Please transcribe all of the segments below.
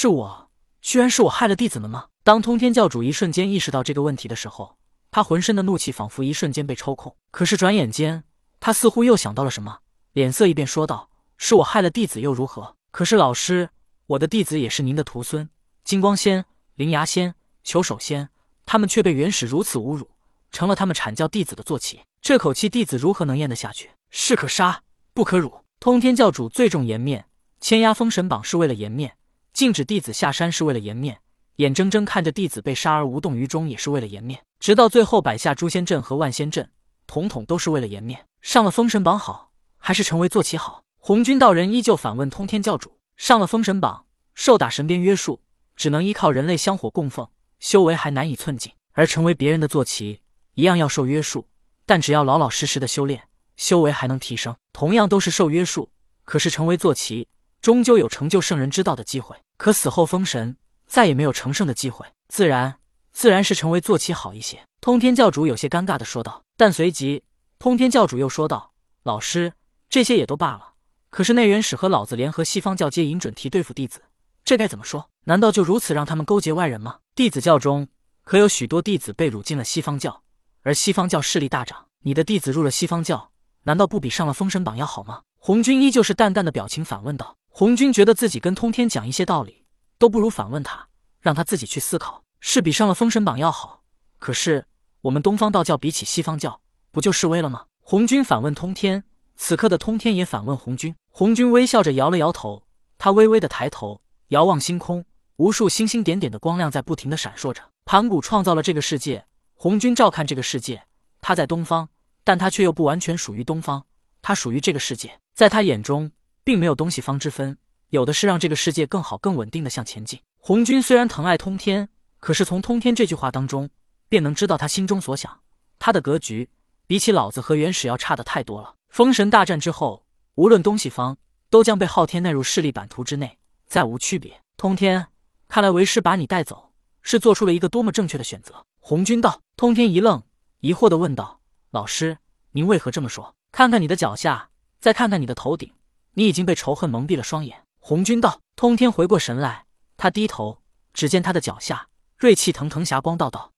是我，居然是我害了弟子们吗？当通天教主一瞬间意识到这个问题的时候，他浑身的怒气仿佛一瞬间被抽空。可是转眼间，他似乎又想到了什么，脸色一变，说道：“是我害了弟子又如何？可是老师，我的弟子也是您的徒孙，金光仙、灵牙仙、求首仙，他们却被元始如此侮辱，成了他们阐教弟子的坐骑。这口气，弟子如何能咽得下去？士可杀，不可辱。通天教主最重颜面，签压封神榜是为了颜面，禁止弟子下山是为了颜面，眼睁睁看着弟子被杀而无动于衷也是为了颜面，直到最后摆下诛仙阵和万仙阵，统统都是为了颜面。上了封神榜好，还是成为坐骑好？红军道人依旧反问通天教主：上了封神榜，受打神鞭约束，只能依靠人类香火供奉，修为还难以寸进；而成为别人的坐骑，一样要受约束，但只要老老实实的修炼。修为还能提升，同样都是受约束，可是成为坐骑，终究有成就圣人之道的机会。可死后封神，再也没有成圣的机会，自然自然是成为坐骑好一些。通天教主有些尴尬的说道。但随即，通天教主又说道：“老师，这些也都罢了，可是内元使和老子联合西方教接引准提对付弟子，这该怎么说？难道就如此让他们勾结外人吗？弟子教中可有许多弟子被掳进了西方教，而西方教势力大涨，你的弟子入了西方教。”难道不比上了封神榜要好吗？红军依旧是淡淡的表情反问道。红军觉得自己跟通天讲一些道理，都不如反问他，让他自己去思考，是比上了封神榜要好。可是我们东方道教比起西方教，不就示威了吗？红军反问通天。此刻的通天也反问红军。红军微笑着摇了摇头，他微微的抬头遥望星空，无数星星点点的光亮在不停的闪烁着。盘古创造了这个世界，红军照看这个世界，他在东方。但他却又不完全属于东方，他属于这个世界，在他眼中，并没有东西方之分，有的是让这个世界更好、更稳定的向前进。红军虽然疼爱通天，可是从通天这句话当中，便能知道他心中所想。他的格局比起老子和元始要差的太多了。封神大战之后，无论东西方，都将被昊天纳入势力版图之内，再无区别。通天，看来为师把你带走，是做出了一个多么正确的选择。红军道。通天一愣，疑惑的问道。老师，您为何这么说？看看你的脚下，再看看你的头顶，你已经被仇恨蒙蔽了双眼。红军道，通天回过神来，他低头，只见他的脚下锐气腾腾，霞光道道。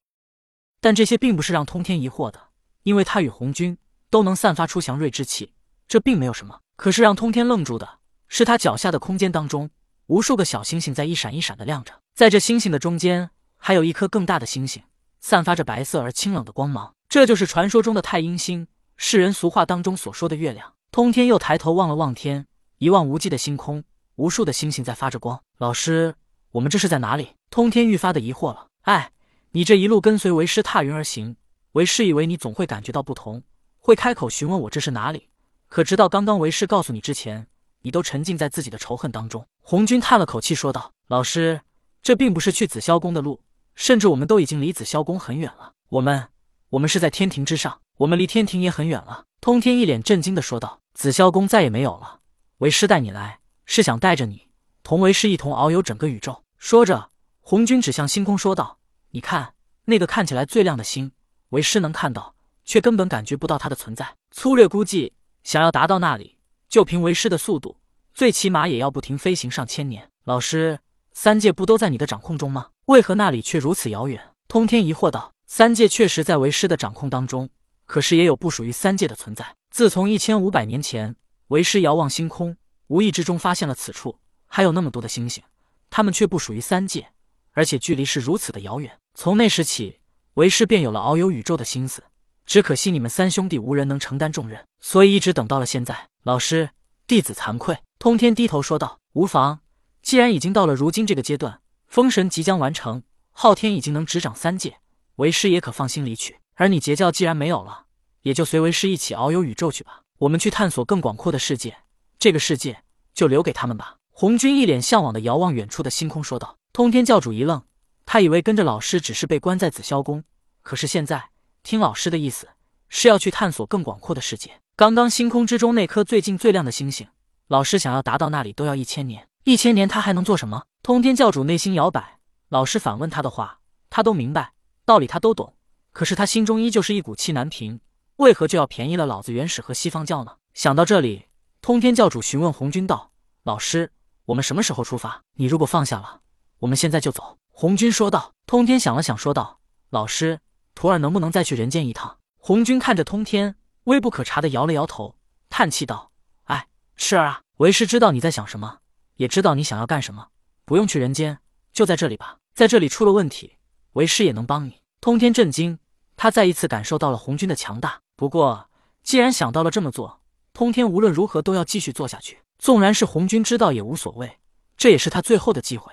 但这些并不是让通天疑惑的，因为他与红军都能散发出祥瑞之气，这并没有什么。可是让通天愣住的是，他脚下的空间当中，无数个小星星在一闪一闪的亮着，在这星星的中间，还有一颗更大的星星，散发着白色而清冷的光芒。这就是传说中的太阴星，世人俗话当中所说的月亮。通天又抬头望了望天，一望无际的星空，无数的星星在发着光。老师，我们这是在哪里？通天愈发的疑惑了。哎，你这一路跟随为师踏云而行，为师以为你总会感觉到不同，会开口询问我这是哪里。可直到刚刚为师告诉你之前，你都沉浸在自己的仇恨当中。红军叹了口气说道：“老师，这并不是去紫霄宫的路，甚至我们都已经离紫霄宫很远了。我们。”我们是在天庭之上，我们离天庭也很远了。通天一脸震惊的说道：“紫霄宫再也没有了，为师带你来，是想带着你同为师一同遨游整个宇宙。”说着，红军指向星空说道：“你看那个看起来最亮的星，为师能看到，却根本感觉不到它的存在。粗略估计，想要达到那里，就凭为师的速度，最起码也要不停飞行上千年。老师，三界不都在你的掌控中吗？为何那里却如此遥远？”通天疑惑道。三界确实在为师的掌控当中，可是也有不属于三界的存在。自从一千五百年前，为师遥望星空，无意之中发现了此处还有那么多的星星，他们却不属于三界，而且距离是如此的遥远。从那时起，为师便有了遨游宇宙的心思。只可惜你们三兄弟无人能承担重任，所以一直等到了现在。老师，弟子惭愧。通天低头说道：“无妨，既然已经到了如今这个阶段，封神即将完成，昊天已经能执掌三界。”为师也可放心离去，而你截教既然没有了，也就随为师一起遨游宇宙去吧。我们去探索更广阔的世界，这个世界就留给他们吧。红军一脸向往的遥望远处的星空，说道。通天教主一愣，他以为跟着老师只是被关在紫霄宫，可是现在听老师的意思，是要去探索更广阔的世界。刚刚星空之中那颗最近最亮的星星，老师想要达到那里都要一千年，一千年他还能做什么？通天教主内心摇摆，老师反问他的话，他都明白。道理他都懂，可是他心中依旧是一股气难平。为何就要便宜了老子原始和西方教呢？想到这里，通天教主询问红军道：“老师，我们什么时候出发？你如果放下了，我们现在就走。”红军说道。通天想了想，说道：“老师，徒儿能不能再去人间一趟？”红军看着通天，微不可察的摇了摇头，叹气道：“哎，赤儿啊，为师知道你在想什么，也知道你想要干什么，不用去人间，就在这里吧。在这里出了问题，为师也能帮你。”通天震惊，他再一次感受到了红军的强大。不过，既然想到了这么做，通天无论如何都要继续做下去，纵然是红军知道也无所谓，这也是他最后的机会。